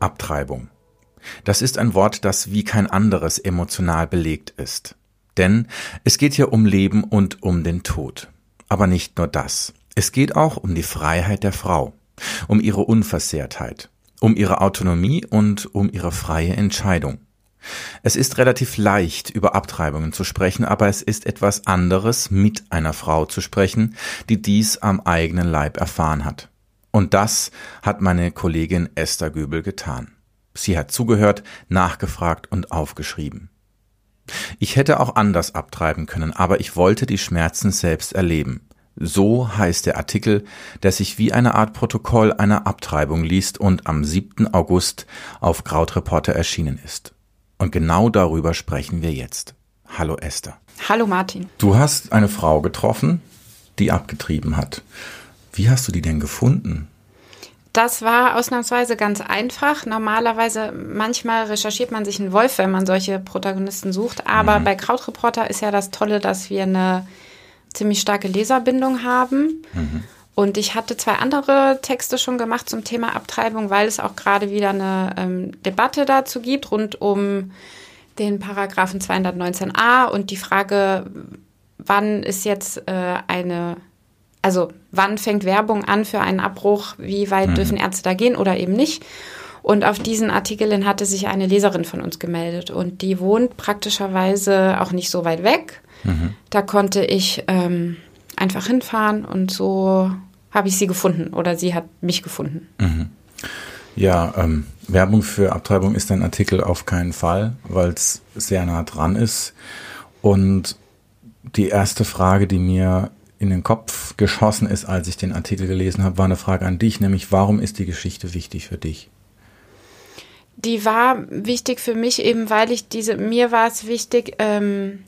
Abtreibung. Das ist ein Wort, das wie kein anderes emotional belegt ist. Denn es geht hier um Leben und um den Tod. Aber nicht nur das. Es geht auch um die Freiheit der Frau, um ihre Unversehrtheit, um ihre Autonomie und um ihre freie Entscheidung. Es ist relativ leicht, über Abtreibungen zu sprechen, aber es ist etwas anderes, mit einer Frau zu sprechen, die dies am eigenen Leib erfahren hat. Und das hat meine Kollegin Esther Göbel getan. Sie hat zugehört, nachgefragt und aufgeschrieben. Ich hätte auch anders abtreiben können, aber ich wollte die Schmerzen selbst erleben. So heißt der Artikel, der sich wie eine Art Protokoll einer Abtreibung liest und am 7. August auf Krautreporter erschienen ist. Und genau darüber sprechen wir jetzt. Hallo Esther. Hallo Martin. Du hast eine Frau getroffen, die abgetrieben hat. Wie hast du die denn gefunden? Das war ausnahmsweise ganz einfach. Normalerweise, manchmal recherchiert man sich einen Wolf, wenn man solche Protagonisten sucht. Aber mhm. bei Krautreporter ist ja das Tolle, dass wir eine ziemlich starke Leserbindung haben. Mhm. Und ich hatte zwei andere Texte schon gemacht zum Thema Abtreibung, weil es auch gerade wieder eine ähm, Debatte dazu gibt rund um den Paragraphen 219a und die Frage, wann ist jetzt äh, eine also wann fängt Werbung an für einen Abbruch, wie weit mhm. dürfen Ärzte da gehen oder eben nicht. Und auf diesen Artikeln hatte sich eine Leserin von uns gemeldet und die wohnt praktischerweise auch nicht so weit weg. Mhm. Da konnte ich ähm, einfach hinfahren und so habe ich sie gefunden oder sie hat mich gefunden. Mhm. Ja, ähm, Werbung für Abtreibung ist ein Artikel auf keinen Fall, weil es sehr nah dran ist. Und die erste Frage, die mir in den Kopf geschossen ist, als ich den Artikel gelesen habe, war eine Frage an dich, nämlich warum ist die Geschichte wichtig für dich? Die war wichtig für mich eben, weil ich diese, mir war es wichtig ähm,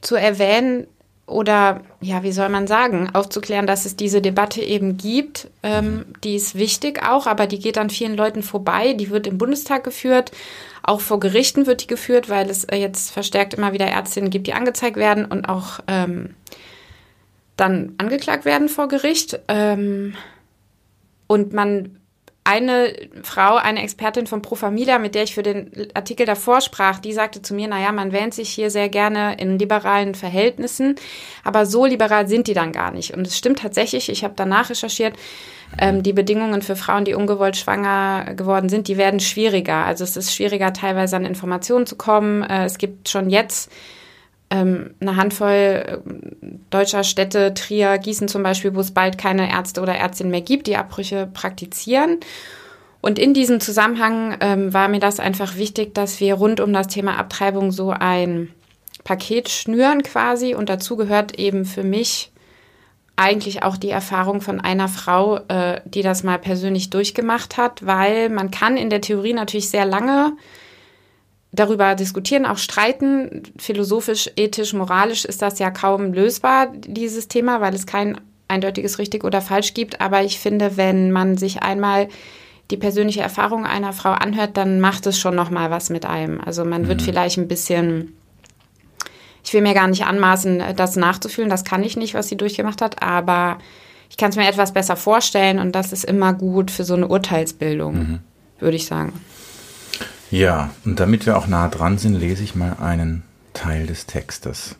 zu erwähnen oder ja, wie soll man sagen, aufzuklären, dass es diese Debatte eben gibt. Ähm, die ist wichtig auch, aber die geht an vielen Leuten vorbei. Die wird im Bundestag geführt. Auch vor Gerichten wird die geführt, weil es jetzt verstärkt immer wieder Ärztinnen gibt, die angezeigt werden und auch ähm, dann angeklagt werden vor Gericht. Ähm, und man eine Frau, eine Expertin von Pro Familia, mit der ich für den Artikel davor sprach, die sagte zu mir, naja, man wähnt sich hier sehr gerne in liberalen Verhältnissen, aber so liberal sind die dann gar nicht. Und es stimmt tatsächlich, ich habe danach recherchiert, ähm, die Bedingungen für Frauen, die ungewollt schwanger geworden sind, die werden schwieriger. Also es ist schwieriger, teilweise an Informationen zu kommen. Äh, es gibt schon jetzt ähm, eine Handvoll äh, deutscher Städte, Trier, Gießen zum Beispiel, wo es bald keine Ärzte oder Ärztinnen mehr gibt, die Abbrüche praktizieren. Und in diesem Zusammenhang ähm, war mir das einfach wichtig, dass wir rund um das Thema Abtreibung so ein Paket schnüren quasi. Und dazu gehört eben für mich eigentlich auch die Erfahrung von einer Frau, äh, die das mal persönlich durchgemacht hat, weil man kann in der Theorie natürlich sehr lange darüber diskutieren, auch streiten. Philosophisch, ethisch, moralisch ist das ja kaum lösbar, dieses Thema, weil es kein eindeutiges richtig oder falsch gibt. Aber ich finde, wenn man sich einmal die persönliche Erfahrung einer Frau anhört, dann macht es schon noch mal was mit einem. Also man wird mhm. vielleicht ein bisschen ich will mir gar nicht anmaßen, das nachzufühlen. Das kann ich nicht, was sie durchgemacht hat, aber ich kann es mir etwas besser vorstellen und das ist immer gut für so eine Urteilsbildung, mhm. würde ich sagen. Ja, und damit wir auch nah dran sind, lese ich mal einen Teil des Textes.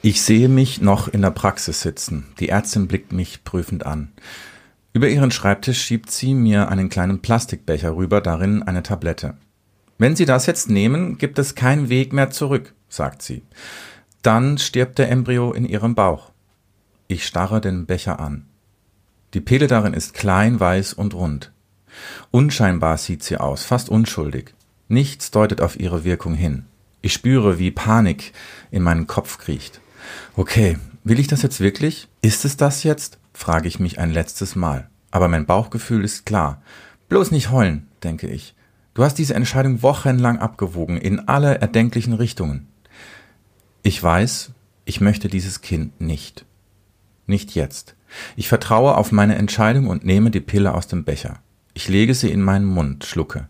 Ich sehe mich noch in der Praxis sitzen. Die Ärztin blickt mich prüfend an. Über ihren Schreibtisch schiebt sie mir einen kleinen Plastikbecher rüber, darin eine Tablette. Wenn Sie das jetzt nehmen, gibt es keinen Weg mehr zurück, sagt sie. Dann stirbt der Embryo in Ihrem Bauch. Ich starre den Becher an. Die Pille darin ist klein, weiß und rund. Unscheinbar sieht sie aus, fast unschuldig. Nichts deutet auf ihre Wirkung hin. Ich spüre, wie Panik in meinen Kopf kriecht. Okay, will ich das jetzt wirklich? Ist es das jetzt? frage ich mich ein letztes Mal. Aber mein Bauchgefühl ist klar. Bloß nicht heulen, denke ich. Du hast diese Entscheidung wochenlang abgewogen, in alle erdenklichen Richtungen. Ich weiß, ich möchte dieses Kind nicht. Nicht jetzt. Ich vertraue auf meine Entscheidung und nehme die Pille aus dem Becher. Ich lege sie in meinen Mund, schlucke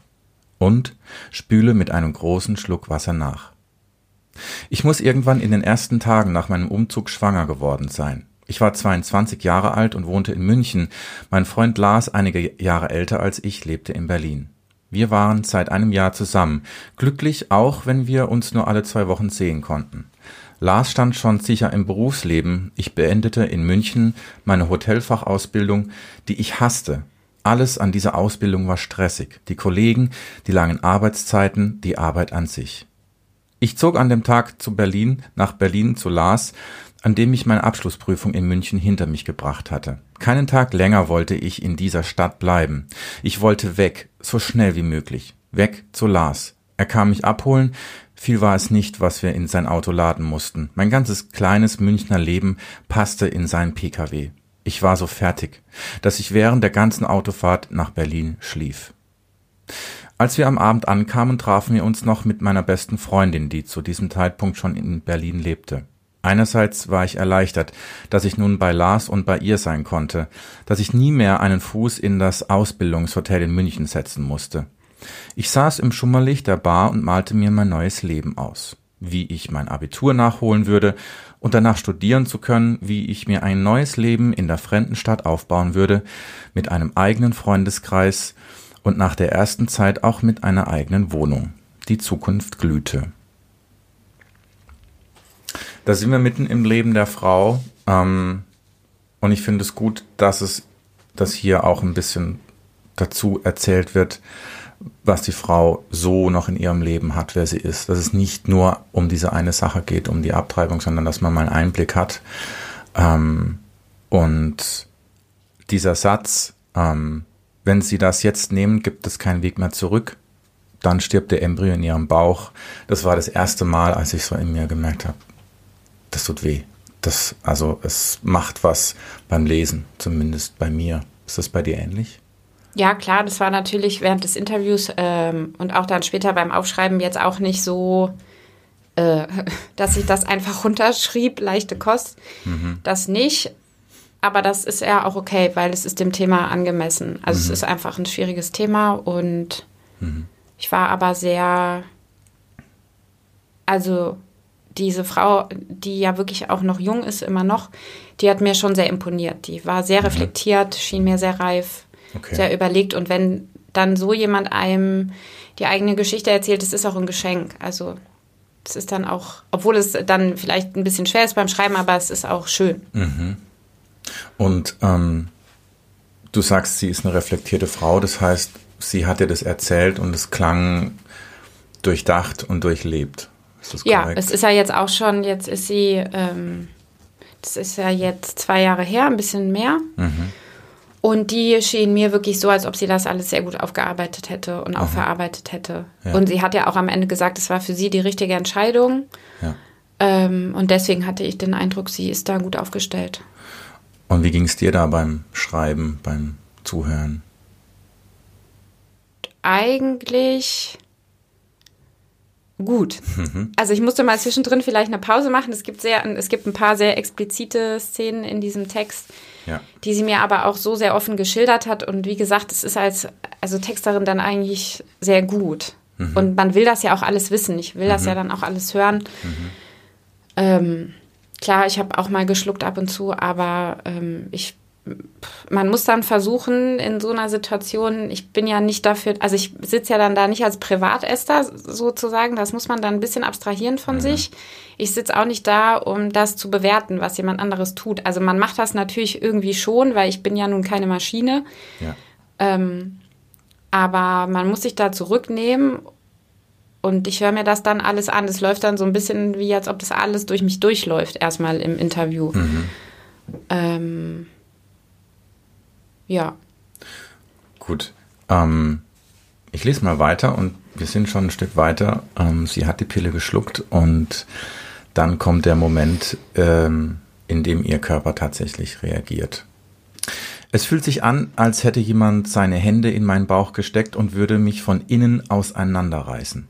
und spüle mit einem großen Schluck Wasser nach. Ich muss irgendwann in den ersten Tagen nach meinem Umzug schwanger geworden sein. Ich war 22 Jahre alt und wohnte in München. Mein Freund Lars, einige Jahre älter als ich, lebte in Berlin. Wir waren seit einem Jahr zusammen, glücklich auch, wenn wir uns nur alle zwei Wochen sehen konnten. Lars stand schon sicher im Berufsleben. Ich beendete in München meine Hotelfachausbildung, die ich hasste. Alles an dieser Ausbildung war stressig. Die Kollegen, die langen Arbeitszeiten, die Arbeit an sich. Ich zog an dem Tag zu Berlin, nach Berlin zu Lars, an dem ich meine Abschlussprüfung in München hinter mich gebracht hatte. Keinen Tag länger wollte ich in dieser Stadt bleiben. Ich wollte weg, so schnell wie möglich. Weg zu Lars. Er kam mich abholen, viel war es nicht, was wir in sein Auto laden mussten. Mein ganzes kleines Münchner Leben passte in seinen Pkw. Ich war so fertig, dass ich während der ganzen Autofahrt nach Berlin schlief. Als wir am Abend ankamen, trafen wir uns noch mit meiner besten Freundin, die zu diesem Zeitpunkt schon in Berlin lebte. Einerseits war ich erleichtert, dass ich nun bei Lars und bei ihr sein konnte, dass ich nie mehr einen Fuß in das Ausbildungshotel in München setzen musste. Ich saß im Schummerlicht der Bar und malte mir mein neues Leben aus, wie ich mein Abitur nachholen würde und danach studieren zu können, wie ich mir ein neues Leben in der fremden Stadt aufbauen würde, mit einem eigenen Freundeskreis und nach der ersten Zeit auch mit einer eigenen Wohnung. Die Zukunft glühte. Da sind wir mitten im Leben der Frau. Ähm, und ich finde es gut, dass es, dass hier auch ein bisschen dazu erzählt wird, was die Frau so noch in ihrem Leben hat, wer sie ist. Dass es nicht nur um diese eine Sache geht, um die Abtreibung, sondern dass man mal einen Einblick hat. Ähm, und dieser Satz, ähm, wenn Sie das jetzt nehmen, gibt es keinen Weg mehr zurück. Dann stirbt der Embryo in Ihrem Bauch. Das war das erste Mal, als ich so in mir gemerkt habe, das tut weh. Das, also es macht was beim Lesen, zumindest bei mir. Ist das bei dir ähnlich? Ja, klar, das war natürlich während des Interviews ähm, und auch dann später beim Aufschreiben jetzt auch nicht so, äh, dass ich das einfach runterschrieb, leichte Kost. Mhm. Das nicht. Aber das ist ja auch okay, weil es ist dem Thema angemessen. Also mhm. es ist einfach ein schwieriges Thema und mhm. ich war aber sehr, also diese Frau, die ja wirklich auch noch jung ist, immer noch, die hat mir schon sehr imponiert. Die war sehr mhm. reflektiert, schien mir sehr reif, okay. sehr überlegt. Und wenn dann so jemand einem die eigene Geschichte erzählt, das ist auch ein Geschenk. Also es ist dann auch, obwohl es dann vielleicht ein bisschen schwer ist beim Schreiben, aber es ist auch schön. Mhm. Und ähm, du sagst, sie ist eine reflektierte Frau, das heißt, sie hat dir das erzählt und es klang durchdacht und durchlebt. Ist das ja, es ist ja jetzt auch schon, jetzt ist sie, ähm, das ist ja jetzt zwei Jahre her, ein bisschen mehr. Mhm. Und die schien mir wirklich so, als ob sie das alles sehr gut aufgearbeitet hätte und auch mhm. verarbeitet hätte. Ja. Und sie hat ja auch am Ende gesagt, es war für sie die richtige Entscheidung. Ja. Ähm, und deswegen hatte ich den Eindruck, sie ist da gut aufgestellt. Und wie ging es dir da beim Schreiben, beim Zuhören? Eigentlich gut. Mhm. Also ich musste mal zwischendrin vielleicht eine Pause machen. Es gibt sehr, es gibt ein paar sehr explizite Szenen in diesem Text, ja. die sie mir aber auch so sehr offen geschildert hat. Und wie gesagt, es ist als also Texterin dann eigentlich sehr gut. Mhm. Und man will das ja auch alles wissen. Ich will das mhm. ja dann auch alles hören. Mhm. Ähm, Klar, ich habe auch mal geschluckt ab und zu, aber ähm, ich man muss dann versuchen, in so einer Situation, ich bin ja nicht dafür, also ich sitze ja dann da nicht als Privatester sozusagen, das muss man dann ein bisschen abstrahieren von mhm. sich. Ich sitze auch nicht da, um das zu bewerten, was jemand anderes tut. Also man macht das natürlich irgendwie schon, weil ich bin ja nun keine Maschine. Ja. Ähm, aber man muss sich da zurücknehmen und ich höre mir das dann alles an. Es läuft dann so ein bisschen wie, als ob das alles durch mich durchläuft, erstmal im Interview. Mhm. Ähm, ja. Gut. Ähm, ich lese mal weiter und wir sind schon ein Stück weiter. Ähm, sie hat die Pille geschluckt und dann kommt der Moment, ähm, in dem ihr Körper tatsächlich reagiert. Es fühlt sich an, als hätte jemand seine Hände in meinen Bauch gesteckt und würde mich von innen auseinanderreißen.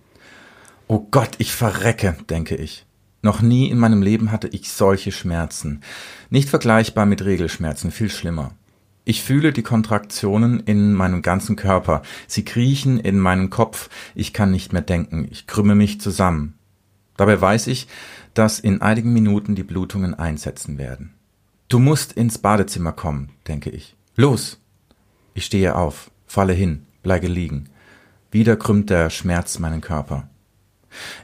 Oh Gott, ich verrecke, denke ich. Noch nie in meinem Leben hatte ich solche Schmerzen. Nicht vergleichbar mit Regelschmerzen, viel schlimmer. Ich fühle die Kontraktionen in meinem ganzen Körper. Sie kriechen in meinen Kopf. Ich kann nicht mehr denken. Ich krümme mich zusammen. Dabei weiß ich, dass in einigen Minuten die Blutungen einsetzen werden. Du musst ins Badezimmer kommen, denke ich. Los! Ich stehe auf, falle hin, bleibe liegen. Wieder krümmt der Schmerz meinen Körper.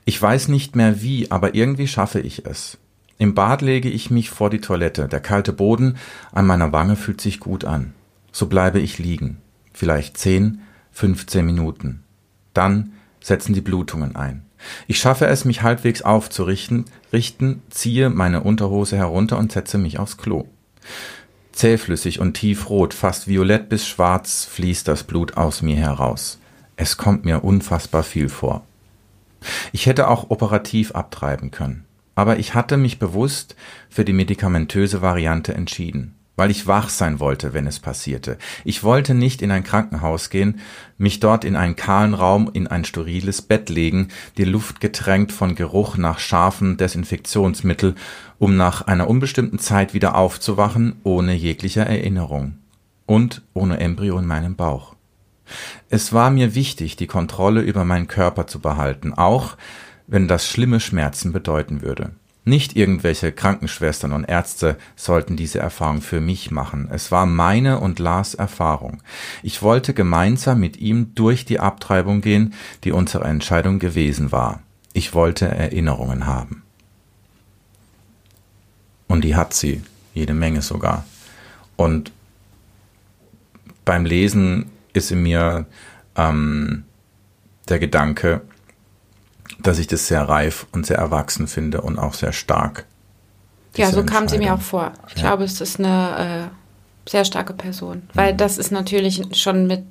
Ich weiß nicht mehr wie, aber irgendwie schaffe ich es. Im Bad lege ich mich vor die Toilette. Der kalte Boden an meiner Wange fühlt sich gut an. So bleibe ich liegen. Vielleicht zehn, fünfzehn Minuten. Dann setzen die Blutungen ein. Ich schaffe es, mich halbwegs aufzurichten, richten, ziehe meine Unterhose herunter und setze mich aufs Klo. Zähflüssig und tiefrot, fast violett bis schwarz fließt das Blut aus mir heraus. Es kommt mir unfassbar viel vor. Ich hätte auch operativ abtreiben können, aber ich hatte mich bewusst für die medikamentöse Variante entschieden weil ich wach sein wollte, wenn es passierte. Ich wollte nicht in ein Krankenhaus gehen, mich dort in einen kahlen Raum in ein steriles Bett legen, die Luft getränkt von Geruch nach scharfen Desinfektionsmittel, um nach einer unbestimmten Zeit wieder aufzuwachen, ohne jegliche Erinnerung. Und ohne Embryo in meinem Bauch. Es war mir wichtig, die Kontrolle über meinen Körper zu behalten, auch wenn das schlimme Schmerzen bedeuten würde. Nicht irgendwelche Krankenschwestern und Ärzte sollten diese Erfahrung für mich machen. Es war meine und Lars Erfahrung. Ich wollte gemeinsam mit ihm durch die Abtreibung gehen, die unsere Entscheidung gewesen war. Ich wollte Erinnerungen haben. Und die hat sie, jede Menge sogar. Und beim Lesen ist in mir ähm, der Gedanke, dass ich das sehr reif und sehr erwachsen finde und auch sehr stark. Ja, so kam sie mir auch vor. Ich ja. glaube, es ist eine äh, sehr starke Person, weil mhm. das ist natürlich schon mit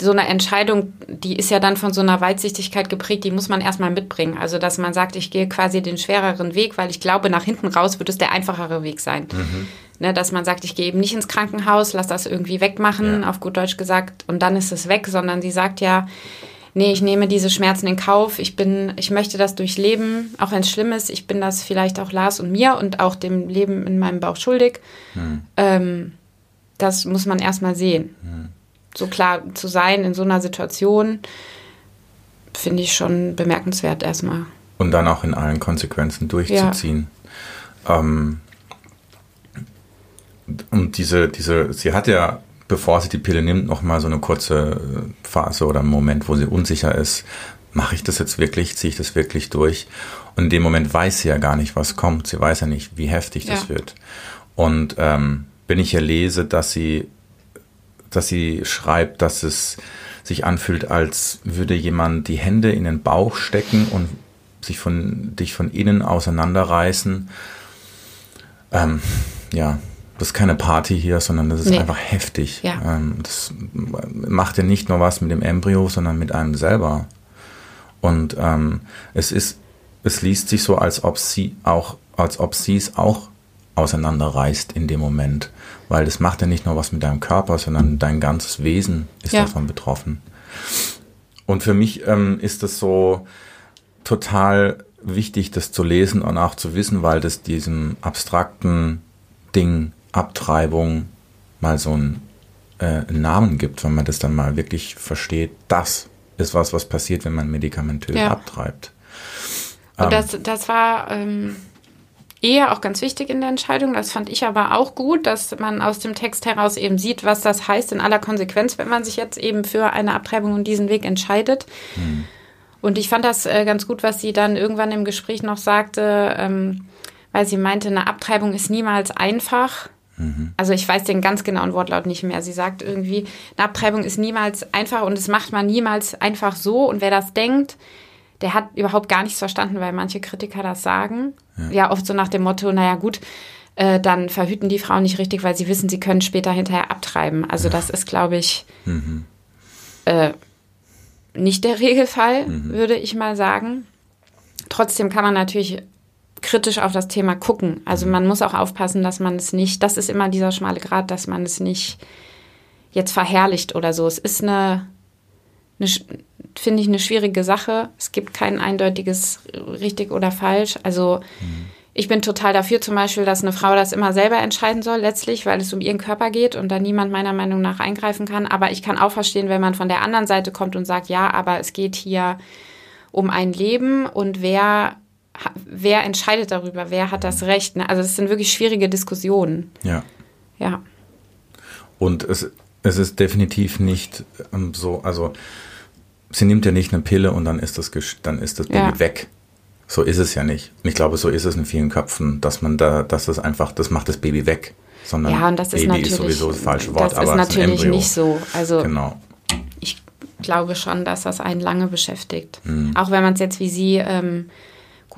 so einer Entscheidung, die ist ja dann von so einer Weitsichtigkeit geprägt, die muss man erstmal mitbringen. Also, dass man sagt, ich gehe quasi den schwereren Weg, weil ich glaube, nach hinten raus wird es der einfachere Weg sein. Mhm. Ne, dass man sagt, ich gehe eben nicht ins Krankenhaus, lass das irgendwie wegmachen, ja. auf gut Deutsch gesagt, und dann ist es weg, sondern sie sagt ja, nee, ich nehme diese Schmerzen in Kauf, ich bin, ich möchte das durchleben, auch wenn es schlimm ist, ich bin das vielleicht auch Lars und mir und auch dem Leben in meinem Bauch schuldig. Hm. Ähm, das muss man erstmal sehen. Hm. So klar zu sein in so einer Situation, finde ich schon bemerkenswert erstmal. Und dann auch in allen Konsequenzen durchzuziehen. Ja. Ähm, und diese, diese, sie hat ja bevor sie die Pille nimmt, noch mal so eine kurze äh, Phase oder einen Moment, wo sie unsicher ist. Mache ich das jetzt wirklich? Ziehe ich das wirklich durch? Und in dem Moment weiß sie ja gar nicht, was kommt. Sie weiß ja nicht, wie heftig ja. das wird. Und ähm, wenn ich hier lese, dass sie, dass sie schreibt, dass es sich anfühlt, als würde jemand die Hände in den Bauch stecken und sich von dich von innen auseinanderreißen. Ähm, ja, das ist keine Party hier, sondern das ist nee. einfach heftig. Ja. Ähm, das macht ja nicht nur was mit dem Embryo, sondern mit einem selber. Und ähm, es ist, es liest sich so, als ob sie auch, als ob sie es auch auseinanderreißt in dem Moment. Weil das macht ja nicht nur was mit deinem Körper, sondern dein ganzes Wesen ist ja. davon betroffen. Und für mich ähm, ist das so total wichtig, das zu lesen und auch zu wissen, weil das diesem abstrakten Ding Abtreibung mal so einen, äh, einen Namen gibt, wenn man das dann mal wirklich versteht, das ist was, was passiert, wenn man medikamentös ja. abtreibt. Und ähm, das, das war ähm, eher auch ganz wichtig in der Entscheidung. Das fand ich aber auch gut, dass man aus dem Text heraus eben sieht, was das heißt in aller Konsequenz, wenn man sich jetzt eben für eine Abtreibung und diesen Weg entscheidet. Hm. Und ich fand das äh, ganz gut, was sie dann irgendwann im Gespräch noch sagte, ähm, weil sie meinte, eine Abtreibung ist niemals einfach. Mhm. Also ich weiß den ganz genauen Wortlaut nicht mehr. Sie sagt irgendwie, eine Abtreibung ist niemals einfach und das macht man niemals einfach so. Und wer das denkt, der hat überhaupt gar nichts verstanden, weil manche Kritiker das sagen. Ja, ja oft so nach dem Motto, naja gut, äh, dann verhüten die Frauen nicht richtig, weil sie wissen, sie können später hinterher abtreiben. Also das ist, glaube ich, mhm. äh, nicht der Regelfall, mhm. würde ich mal sagen. Trotzdem kann man natürlich kritisch auf das Thema gucken. Also man muss auch aufpassen, dass man es nicht, das ist immer dieser schmale Grad, dass man es nicht jetzt verherrlicht oder so. Es ist eine, eine finde ich, eine schwierige Sache. Es gibt kein eindeutiges richtig oder falsch. Also mhm. ich bin total dafür zum Beispiel, dass eine Frau das immer selber entscheiden soll, letztlich, weil es um ihren Körper geht und da niemand meiner Meinung nach eingreifen kann. Aber ich kann auch verstehen, wenn man von der anderen Seite kommt und sagt, ja, aber es geht hier um ein Leben und wer, wer entscheidet darüber, wer hat das Recht. Ne? Also das sind wirklich schwierige Diskussionen. Ja. Ja. Und es, es ist definitiv nicht ähm, so, also sie nimmt ja nicht eine Pille und dann ist das, dann ist das Baby Ja. weg. So ist es ja nicht. Und ich glaube, so ist es in vielen Köpfen, dass man da, dass das einfach, das macht das Baby weg. Sondern Ja, und das ist Baby natürlich, ist sowieso das falsche Wort, das aber ist es natürlich Embryo. nicht so. Also Genau. ich glaube schon, dass das einen lange beschäftigt. Mhm. Auch wenn man es jetzt wie sie ähm,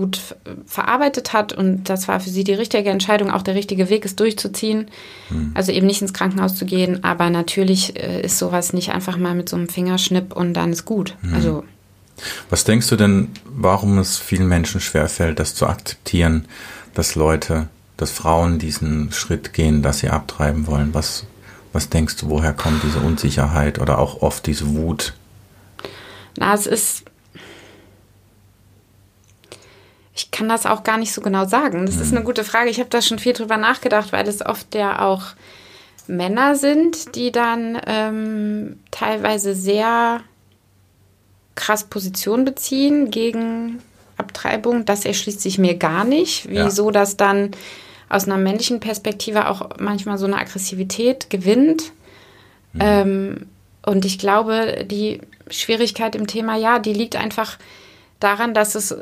gut verarbeitet hat und das war für sie die richtige Entscheidung, auch der richtige Weg, es durchzuziehen. Mhm. Also eben nicht ins Krankenhaus zu gehen, aber natürlich äh, ist sowas nicht einfach mal mit so einem Fingerschnipp und dann ist gut. Mhm. Also Was denkst du denn, warum es vielen Menschen schwerfällt, das zu akzeptieren, dass Leute, dass Frauen diesen Schritt gehen, dass sie abtreiben wollen? Was, was denkst du, woher kommt diese Unsicherheit oder auch oft diese Wut? Na, es ist. Ich kann das auch gar nicht so genau sagen. Das ist eine gute Frage. Ich habe da schon viel drüber nachgedacht, weil es oft ja auch Männer sind, die dann ähm, teilweise sehr krass Position beziehen gegen Abtreibung. Das erschließt sich mir gar nicht. Ja. Wieso das dann aus einer männlichen Perspektive auch manchmal so eine Aggressivität gewinnt. Ähm, und ich glaube, die Schwierigkeit im Thema, ja, die liegt einfach daran, dass es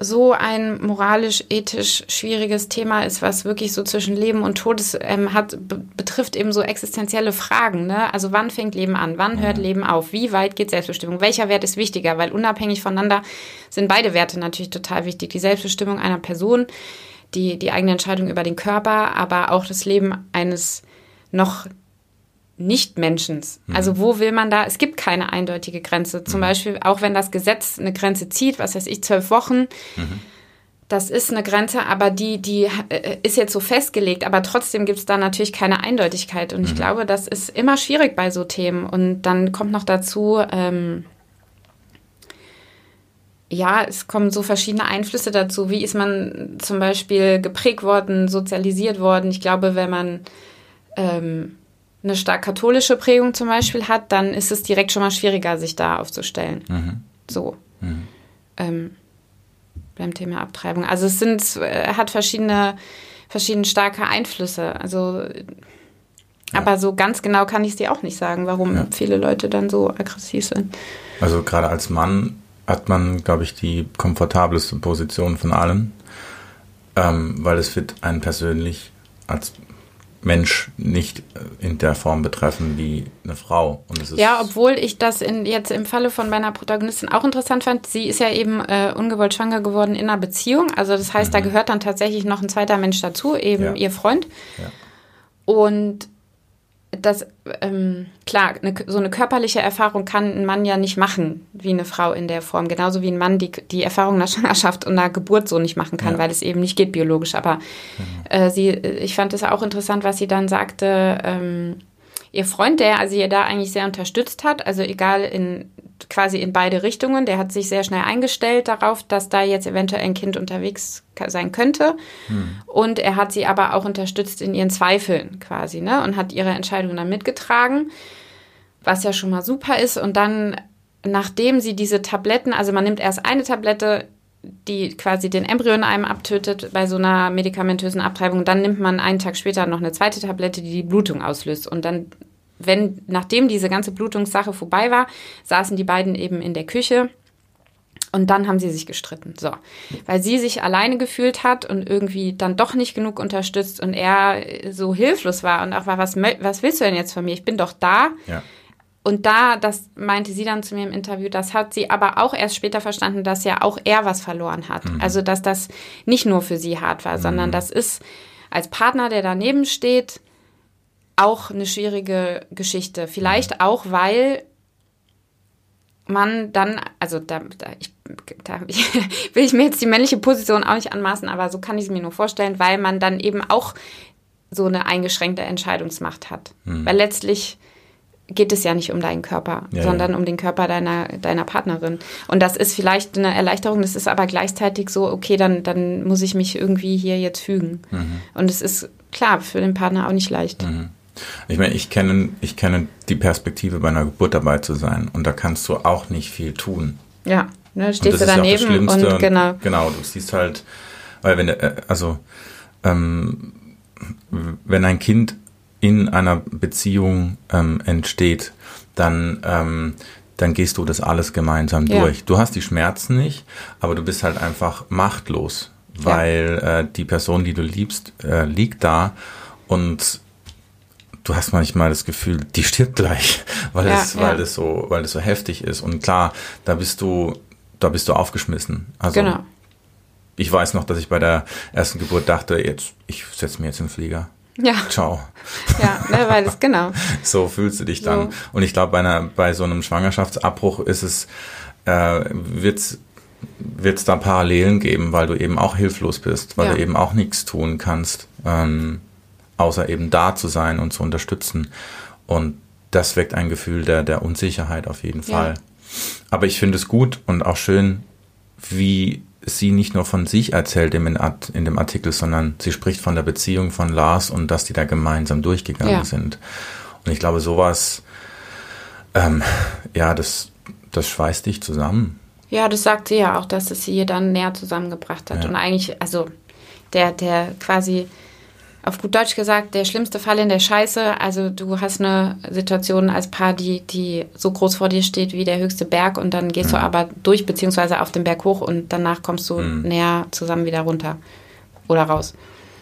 so ein moralisch, ethisch schwieriges Thema ist, was wirklich so zwischen Leben und Tod ist, ähm, hat, be betrifft eben so existenzielle Fragen. Ne? Also wann fängt Leben an? Wann hört Leben auf? Wie weit geht Selbstbestimmung? Welcher Wert ist wichtiger? Weil unabhängig voneinander sind beide Werte natürlich total wichtig. Die Selbstbestimmung einer Person, die, die eigene Entscheidung über den Körper, aber auch das Leben eines noch nicht-Menschens. Also wo will man da? Es gibt keine eindeutige Grenze. Zum Beispiel, auch wenn das Gesetz eine Grenze zieht, was weiß ich, zwölf Wochen, das ist eine Grenze, aber die, die äh, ist jetzt so festgelegt, aber trotzdem gibt es da natürlich keine Eindeutigkeit. Und ich glaube, das ist immer schwierig bei so Themen. Und dann kommt noch dazu, ähm, ja, es kommen so verschiedene Einflüsse dazu. Wie ist man zum Beispiel geprägt worden, sozialisiert worden? Ich glaube, wenn man ähm, eine stark katholische Prägung zum Beispiel hat, dann ist es direkt schon mal schwieriger, sich da aufzustellen. So. Ähm, beim Thema Abtreibung. Also es sind, äh, hat verschiedene, verschiedene starke Einflüsse. Also, aber so ganz genau kann ich es dir auch nicht sagen, warum Ja. viele Leute dann so aggressiv sind. Also gerade als Mann hat man, glaube ich, die komfortabelste Position von allen, ähm, weil es wird einen persönlich als Mensch nicht äh, in der Form betreffen wie eine Frau. Ja, obwohl ich das in, jetzt im Falle von meiner Protagonistin auch interessant fand. Sie ist ja eben äh, ungewollt schwanger geworden in einer Beziehung. Also das heißt, da gehört dann tatsächlich noch ein zweiter Mensch dazu, eben Ja. ihr Freund. Ja. Und das, ähm, klar, eine, so eine körperliche Erfahrung kann ein Mann ja nicht machen, wie eine Frau in der Form. Genauso wie ein Mann die, die Erfahrung einer Schwangerschaft und einer Geburt so nicht machen kann, Ja. weil es eben nicht geht biologisch. Aber äh, sie, ich fand es auch interessant, was sie dann sagte, ähm, ihr Freund, der also ihr da eigentlich sehr unterstützt hat, also egal in quasi in beide Richtungen, der hat sich sehr schnell eingestellt darauf, dass da jetzt eventuell ein Kind unterwegs sein könnte. Und er hat sie aber auch unterstützt in ihren Zweifeln quasi, ne? Und hat ihre Entscheidung dann mitgetragen, was ja schon mal super ist. Und dann, nachdem sie diese Tabletten, also man nimmt erst eine Tablette, die quasi den Embryo in einem abtötet bei so einer medikamentösen Abtreibung, dann nimmt man einen Tag später noch eine zweite Tablette, die die Blutung auslöst. Und dann, wenn, nachdem diese ganze Blutungssache vorbei war, saßen die beiden eben in der Küche und dann haben sie sich gestritten. So. Weil sie sich alleine gefühlt hat und irgendwie dann doch nicht genug unterstützt und er so hilflos war und auch war, was, was willst du denn jetzt von mir? Ich bin doch da. Ja. Und da, das meinte sie dann zu mir im Interview, das hat sie aber auch erst später verstanden, dass ja auch er was verloren hat. Also, dass das nicht nur für sie hart war, sondern das ist als Partner, der daneben steht, auch eine schwierige Geschichte. Vielleicht auch, weil man dann, also da, da, ich, da will ich mir jetzt die männliche Position auch nicht anmaßen, aber so kann ich es mir nur vorstellen, weil man dann eben auch so eine eingeschränkte Entscheidungsmacht hat. Weil letztlich geht es ja nicht um deinen Körper, Ja, sondern ja. um den Körper deiner, deiner Partnerin. Und das ist vielleicht eine Erleichterung, das ist aber gleichzeitig so, okay, dann, dann muss ich mich irgendwie hier jetzt fügen. Und es ist klar für den Partner auch nicht leicht. Ich meine, ich kenne, ich kenne die Perspektive bei einer Geburt dabei zu sein und da kannst du auch nicht viel tun. Ja, Ne? Stehst du ist ja daneben Schlimmste. und genau. Genau, du siehst halt, weil wenn, äh, also, ähm, wenn ein Kind in einer Beziehung ähm, entsteht, dann, ähm, dann gehst du das alles gemeinsam Ja. durch. Du hast die Schmerzen nicht, aber du bist halt einfach machtlos, weil äh, die Person, die du liebst, äh, liegt da und du hast manchmal das Gefühl, die stirbt gleich, weil Ja, es, ja. weil es so, weil es so heftig ist. Und klar, da bist du, da bist du aufgeschmissen. Also Genau. ich weiß noch, dass ich bei der ersten Geburt dachte, jetzt, ich setze mir jetzt in den Flieger. Ja, Ciao. ja, ne, weil es genau. So fühlst du dich dann. So. Und ich glaube, bei einer, bei so einem Schwangerschaftsabbruch ist es, äh, wird's, wird's da Parallelen geben, weil du eben auch hilflos bist, weil Ja. du eben auch nichts tun kannst, ähm, außer eben da zu sein und zu unterstützen. Und das weckt ein Gefühl der, der Unsicherheit auf jeden Ja. Fall. Aber ich finde es gut und auch schön, wie sie nicht nur von sich erzählt in, in dem Artikel, sondern sie spricht von der Beziehung von Lars und dass die da gemeinsam durchgegangen Ja. sind. Und ich glaube, sowas, ähm, ja, das, das schweißt dich zusammen. Ja, das sagt sie ja auch, dass es sie dann näher zusammengebracht hat. Ja. Und eigentlich, also der, der quasi, auf gut Deutsch gesagt, der schlimmste Fall in der Scheiße. Also du hast eine Situation als Paar, die, die so groß vor dir steht wie der höchste Berg und dann gehst du aber durch, beziehungsweise auf den Berg hoch und danach kommst du näher zusammen wieder runter oder raus.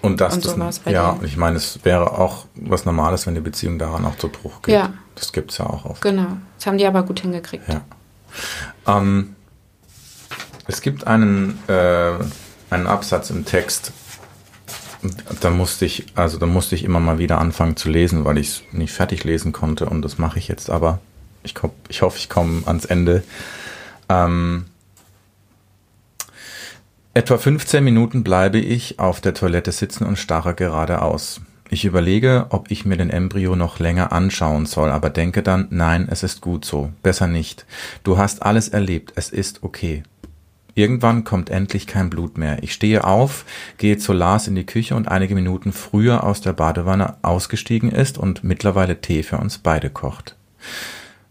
Und das, Und so das ja, dir. ich meine, es wäre auch was Normales, wenn die Beziehung daran auch zu Bruch geht. Ja. Das gibt's ja auch oft. Genau. Das haben die aber gut hingekriegt. Ja. Ähm, es gibt einen, äh, einen Absatz im Text, da musste ich, also da musste ich immer mal wieder anfangen zu lesen, weil ich es nicht fertig lesen konnte und das mache ich jetzt aber. Ich, komm, ich hoffe, ich komme ans Ende. Ähm, etwa 15 Minuten bleibe ich auf der Toilette sitzen und starre geradeaus. Ich überlege, ob ich mir den Embryo noch länger anschauen soll, aber denke dann, nein, es ist gut so, besser nicht. Du hast alles erlebt, es ist okay. Irgendwann kommt endlich kein Blut mehr. Ich stehe auf, gehe zu Lars in die Küche und einige Minuten früher aus der Badewanne ausgestiegen ist und mittlerweile Tee für uns beide kocht.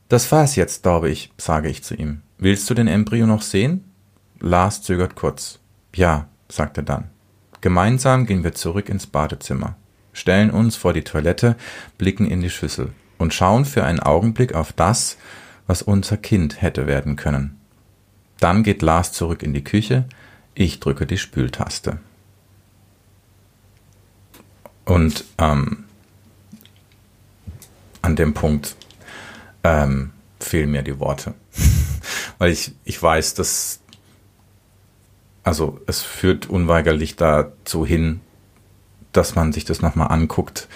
Das war's jetzt, glaube ich, sage ich zu ihm. Willst du den Embryo noch sehen? Lars zögert kurz. Ja, sagt er dann. Gemeinsam gehen wir zurück ins Badezimmer, stellen uns vor die Toilette, blicken in die Schüssel und schauen für einen Augenblick auf das, was unser Kind hätte werden können. Dann geht Lars zurück in die Küche, ich drücke die Spültaste. Und ähm, an dem Punkt ähm, fehlen mir die Worte. Weil ich, ich weiß, dass, also es führt unweigerlich dazu hin, dass man sich das nochmal anguckt,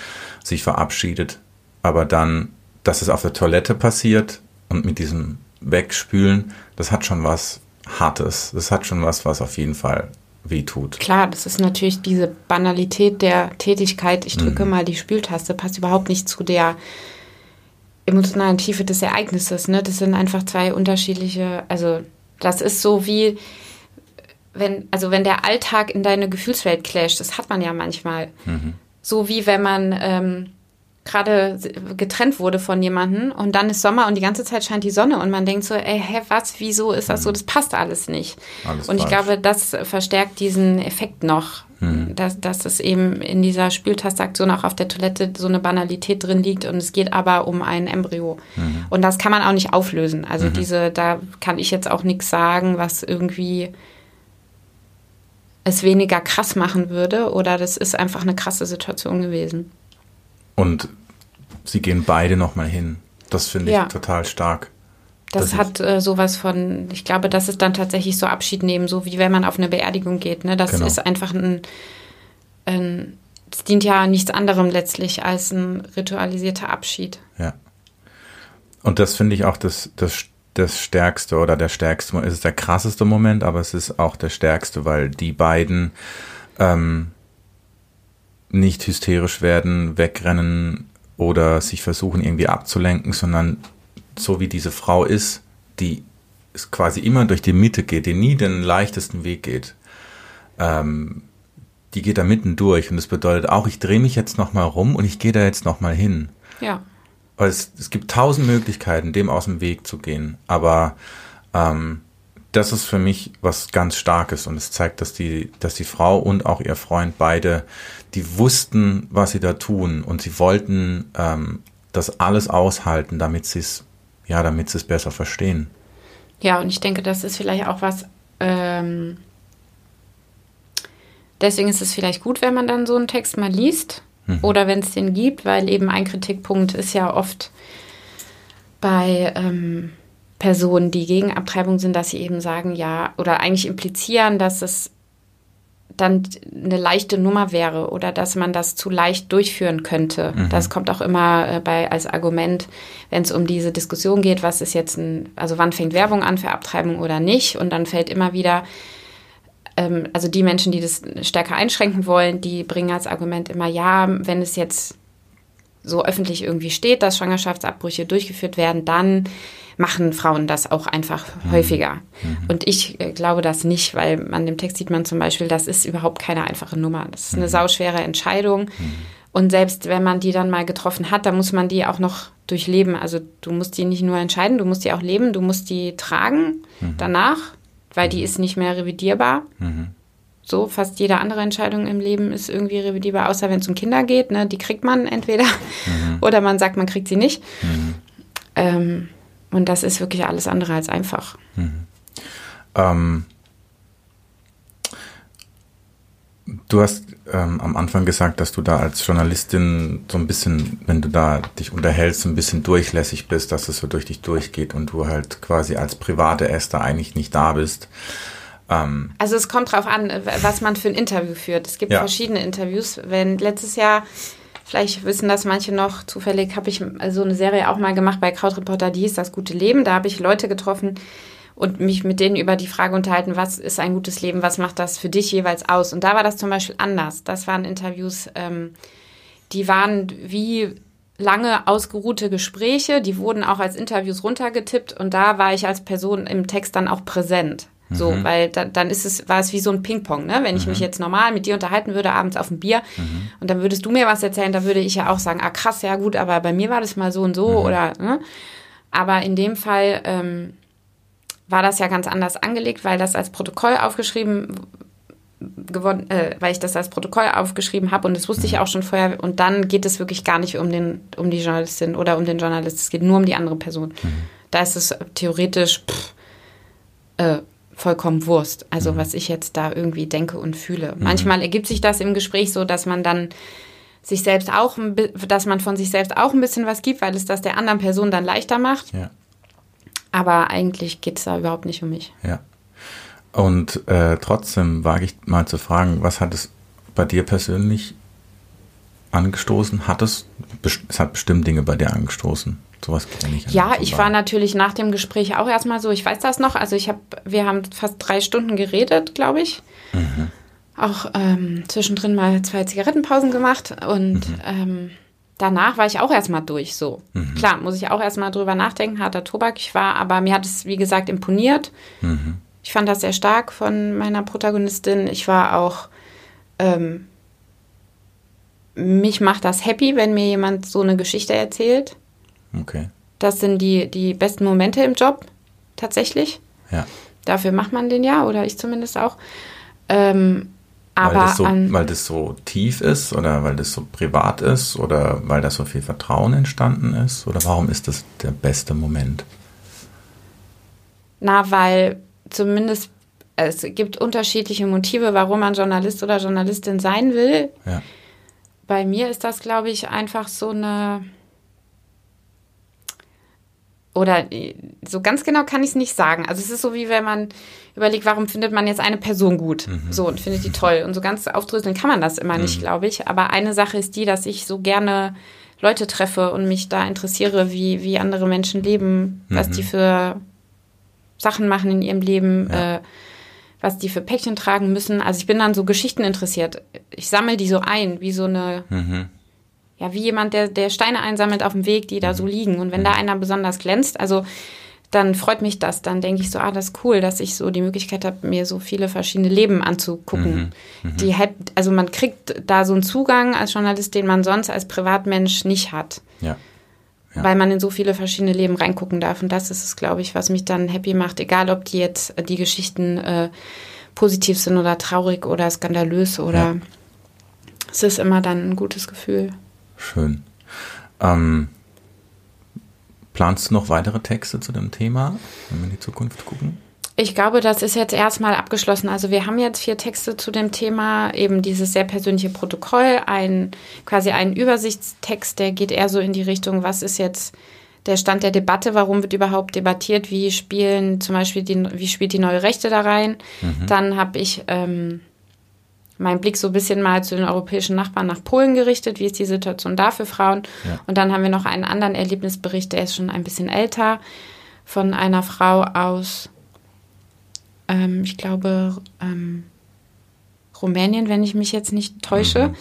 sich verabschiedet, aber dann, dass es auf der Toilette passiert und mit diesem Wegspülen, das hat schon was Hartes. Das hat schon was, was auf jeden Fall weh tut. Klar, das ist natürlich diese Banalität der Tätigkeit. Ich drücke Mhm. mal die Spültaste, passt überhaupt nicht zu der emotionalen Tiefe des Ereignisses. Ne? Das sind einfach zwei unterschiedliche, also das ist so wie, wenn, also wenn der Alltag in deine Gefühlswelt clasht, das hat man ja manchmal. Mhm. So wie wenn man ähm, gerade getrennt wurde von jemandem und dann ist Sommer und die ganze Zeit scheint die Sonne und man denkt so, ey, hä, was, wieso ist das so? Das passt alles nicht. Mhm. Alles und ich falsch. glaube, das verstärkt diesen Effekt noch, Mhm. dass, dass es eben in dieser Spültastaktion auch auf der Toilette so eine Banalität drin liegt und es geht aber um ein Embryo. Mhm. Und das kann man auch nicht auflösen. Also diese, da kann ich jetzt auch nichts sagen, was irgendwie es weniger krass machen würde oder das ist einfach eine krasse Situation gewesen. Und sie gehen beide nochmal hin. Das finde ich Ja. total stark. Das, Das hat äh, sowas von, ich glaube, das ist dann tatsächlich so Abschied nehmen, so wie wenn man auf eine Beerdigung geht. Ne? Das Genau. ist einfach ein, ein, es dient ja nichts anderem letztlich als ein ritualisierter Abschied. Ja. Und das finde ich auch das, das, das stärkste oder der stärkste, es ist der krasseste Moment, aber es ist auch der stärkste, weil die beiden ähm, nicht hysterisch werden, wegrennen oder sich versuchen irgendwie abzulenken, sondern so wie diese Frau ist, die es quasi immer durch die Mitte geht, die nie den leichtesten Weg geht. Ähm, die geht da mitten durch und das bedeutet auch, ich drehe mich jetzt nochmal rum und ich gehe da jetzt nochmal hin. Ja, es, es gibt tausend Möglichkeiten, dem aus dem Weg zu gehen. Aber ähm, das ist für mich was ganz Starkes und es zeigt, dass die, dass die Frau und auch ihr Freund beide, die wussten, was sie da tun und sie wollten ähm, das alles aushalten, damit sie es, ja, damit sie es besser verstehen. Ja, und ich denke, das ist vielleicht auch was. Ähm, deswegen ist es vielleicht gut, wenn man dann so einen Text mal liest mhm. oder wenn es den gibt, weil eben ein Kritikpunkt ist ja oft bei ähm, Personen, die gegen Abtreibung sind, dass sie eben sagen, ja, oder eigentlich implizieren, dass es dann eine leichte Nummer wäre oder dass man das zu leicht durchführen könnte. Mhm. Das kommt auch immer äh, bei als Argument, wenn es um diese Diskussion geht, was ist jetzt ein, also wann fängt Werbung an für Abtreibung oder nicht? Und dann fällt immer wieder, ähm, also die Menschen, die das stärker einschränken wollen, die bringen als Argument immer, ja, wenn es jetzt so öffentlich irgendwie steht, dass Schwangerschaftsabbrüche durchgeführt werden, dann machen Frauen das auch einfach mhm. häufiger. Mhm. Und ich äh, glaube das nicht, weil an dem Text sieht man zum Beispiel, das ist überhaupt keine einfache Nummer. Das ist eine mhm. sauschwere Entscheidung. Mhm. Und selbst wenn man die dann mal getroffen hat, dann muss man die auch noch durchleben. Also du musst die nicht nur entscheiden, du musst die auch leben, du musst die tragen mhm. danach, weil die ist nicht mehr revidierbar. So, fast jede andere Entscheidung im Leben ist irgendwie revidierbar, außer wenn es um Kinder geht. Ne? Die kriegt man entweder mhm. oder man sagt, man kriegt sie nicht. Mhm. Ähm, und das ist wirklich alles andere als einfach. Mhm. Ähm, du hast ähm, am Anfang gesagt, dass du da als Journalistin so ein bisschen, wenn du da dich unterhältst, ein bisschen durchlässig bist, dass es so durch dich durchgeht und du halt quasi als private Esther eigentlich nicht da bist. Ähm, also es kommt drauf an, was man für ein Interview führt. Es gibt ja. verschiedene Interviews. Wenn letztes Jahr Vielleicht wissen das manche noch. Zufällig habe ich so eine Serie auch mal gemacht bei Krautreporter, die hieß Das gute Leben. Da habe ich Leute getroffen und mich mit denen über die Frage unterhalten, was ist ein gutes Leben, was macht das für dich jeweils aus. Und da war das zum Beispiel anders. Das waren Interviews, ähm, die waren wie lange ausgeruhte Gespräche, die wurden auch als Interviews runtergetippt und da war ich als Person im Text dann auch präsent. So, mhm. weil da, dann ist es, war es wie so ein Ping-Pong, ne? Wenn ich mhm. mich jetzt normal mit dir unterhalten würde, abends auf dem Bier, mhm. und dann würdest du mir was erzählen, da würde ich ja auch sagen, ah krass, ja gut, aber bei mir war das mal so und so, mhm. oder, ne? Aber in dem Fall ähm, war das ja ganz anders angelegt, weil das als Protokoll aufgeschrieben gewonnen, äh, weil ich das als Protokoll aufgeschrieben habe und das wusste ich mhm. auch schon vorher. Und dann geht es wirklich gar nicht um den, um die Journalistin oder um den Journalist. Es geht nur um die andere Person. Mhm. Da ist es theoretisch pff, äh, vollkommen Wurst. Also mhm. was ich jetzt da irgendwie denke und fühle. Mhm. Manchmal ergibt sich das im Gespräch so, dass man dann sich selbst auch, dass man von sich selbst auch ein bisschen was gibt, weil es das der anderen Person dann leichter macht. Ja. Aber eigentlich geht es da überhaupt nicht um mich. Ja. Und äh, trotzdem wage ich mal zu fragen, was hat es bei dir persönlich angestoßen? Hat es, es hat bestimmt Dinge bei dir angestoßen. Sowas kenne ich. Ja, ich war natürlich nach dem Gespräch auch erstmal so, ich weiß das noch, also ich habe, wir haben fast drei Stunden geredet, glaube ich. Mhm. Auch ähm, zwischendrin mal zwei Zigarettenpausen gemacht und mhm. ähm, danach war ich auch erstmal durch so. Mhm. Klar, muss ich auch erstmal drüber nachdenken, harter Tobak. Ich war, aber mir hat es, wie gesagt, imponiert. Mhm. Ich fand das sehr stark von meiner Protagonistin. Ich war auch, ähm, mich macht das happy, wenn mir jemand so eine Geschichte erzählt. Okay. Das sind die, die besten Momente im Job, tatsächlich. Ja. Dafür macht man den ja, oder ich zumindest auch. Ähm, aber weil das, so, an, weil das so tief ist oder weil das so privat ist oder weil da so viel Vertrauen entstanden ist? Oder warum ist das der beste Moment? Na, weil zumindest es gibt unterschiedliche Motive, warum man Journalist oder Journalistin sein will. Ja. Bei mir ist das, glaube ich, einfach so eine oder so ganz genau kann ich es nicht sagen. Also es ist so wie wenn man überlegt, warum findet man jetzt eine Person gut? Mhm. So und findet die toll. Und so ganz aufdröseln kann man das immer mhm. nicht, glaube ich. Aber eine Sache ist die, dass ich so gerne Leute treffe und mich da interessiere, wie, wie andere Menschen leben, mhm. was die für Sachen machen in ihrem Leben, ja. äh, was die für Päckchen tragen müssen. Also ich bin dann so Geschichten interessiert. Ich sammle die so ein, wie so eine mhm ja, wie jemand, der, der Steine einsammelt auf dem Weg, die da so mhm. liegen. Und wenn da mhm. einer besonders glänzt, also dann freut mich das. Dann denke ich so, ah, das ist cool, dass ich so die Möglichkeit habe, mir so viele verschiedene Leben anzugucken. Mhm. Mhm. Die halt, also man kriegt da so einen Zugang als Journalist, den man sonst als Privatmensch nicht hat. Ja. Ja. Weil man in so viele verschiedene Leben reingucken darf. Und das ist es, glaube ich, was mich dann happy macht, egal ob die jetzt äh, die Geschichten äh, positiv sind oder traurig oder skandalös oder Ja. es ist immer dann ein gutes Gefühl. Schön. Ähm, planst du noch weitere Texte zu dem Thema, wenn wir in die Zukunft gucken? Ich glaube, das ist jetzt erstmal abgeschlossen. Also wir haben jetzt vier Texte zu dem Thema, eben dieses sehr persönliche Protokoll, ein quasi ein Übersichtstext, der geht eher so in die Richtung, was ist jetzt der Stand der Debatte, warum wird überhaupt debattiert, wie spielen zum Beispiel die, wie spielt die neue Rechte da rein. Dann habe ich ähm, meinen Blick so ein bisschen mal zu den europäischen Nachbarn nach Polen gerichtet, wie ist die Situation da für Frauen. Ja. Und dann haben wir noch einen anderen Erlebnisbericht, der ist schon ein bisschen älter, von einer Frau aus ähm, ich glaube, ähm, Rumänien, wenn ich mich jetzt nicht täusche.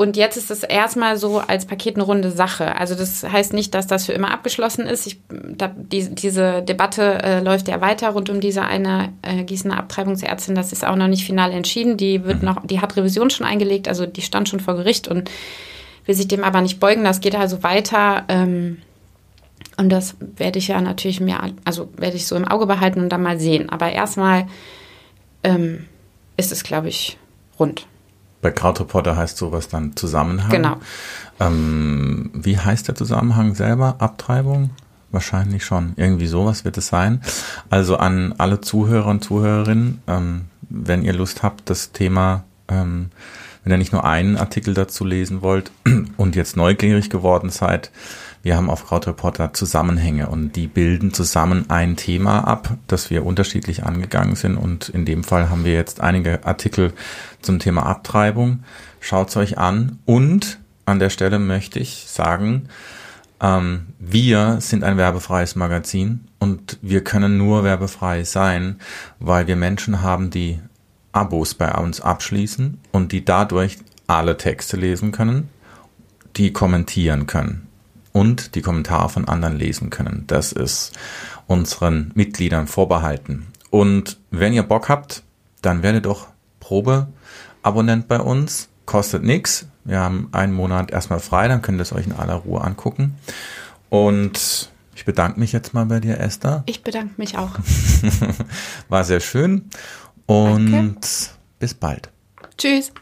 Und jetzt ist es erstmal so als Paket eine runde Sache. Also das heißt nicht, dass das für immer abgeschlossen ist. Ich, da, die, diese Debatte äh, läuft ja weiter rund um diese eine äh, Gießener Abtreibungsärztin. Das ist auch noch nicht final entschieden. Die wird noch, die hat Revision schon eingelegt, also die stand schon vor Gericht und will sich dem aber nicht beugen. Das geht also weiter. Ähm, und das werde ich ja natürlich mir, also werde ich so im Auge behalten und dann mal sehen. Aber erstmal ähm, ist es, glaube ich, rund. Bei Krautreporter heißt sowas dann Zusammenhang. Genau. Ähm, wie heißt der Zusammenhang selber? Abtreibung? Wahrscheinlich schon. Irgendwie sowas wird es sein. Also an alle Zuhörer und Zuhörerinnen, ähm, wenn ihr Lust habt, das Thema, ähm, wenn ihr nicht nur einen Artikel dazu lesen wollt und jetzt neugierig geworden seid, wir haben auf Krautreporter Zusammenhänge und die bilden zusammen ein Thema ab, das wir unterschiedlich angegangen sind. Und in dem Fall haben wir jetzt einige Artikel zum Thema Abtreibung. Schaut's euch an. Und an der Stelle möchte ich sagen, ähm, wir sind ein werbefreies Magazin und wir können nur werbefrei sein, weil wir Menschen haben, die Abos bei uns abschließen und die dadurch alle Texte lesen können, die kommentieren können und die Kommentare von anderen lesen können. Das ist unseren Mitgliedern vorbehalten. Und wenn ihr Bock habt, dann werdet doch Probeabonnent bei uns. Kostet nichts. Wir haben einen Monat erstmal frei, dann könnt ihr es euch in aller Ruhe angucken. Und ich bedanke mich jetzt mal bei dir, Esther. Ich bedanke mich auch. War sehr schön. Und bis bald. Tschüss.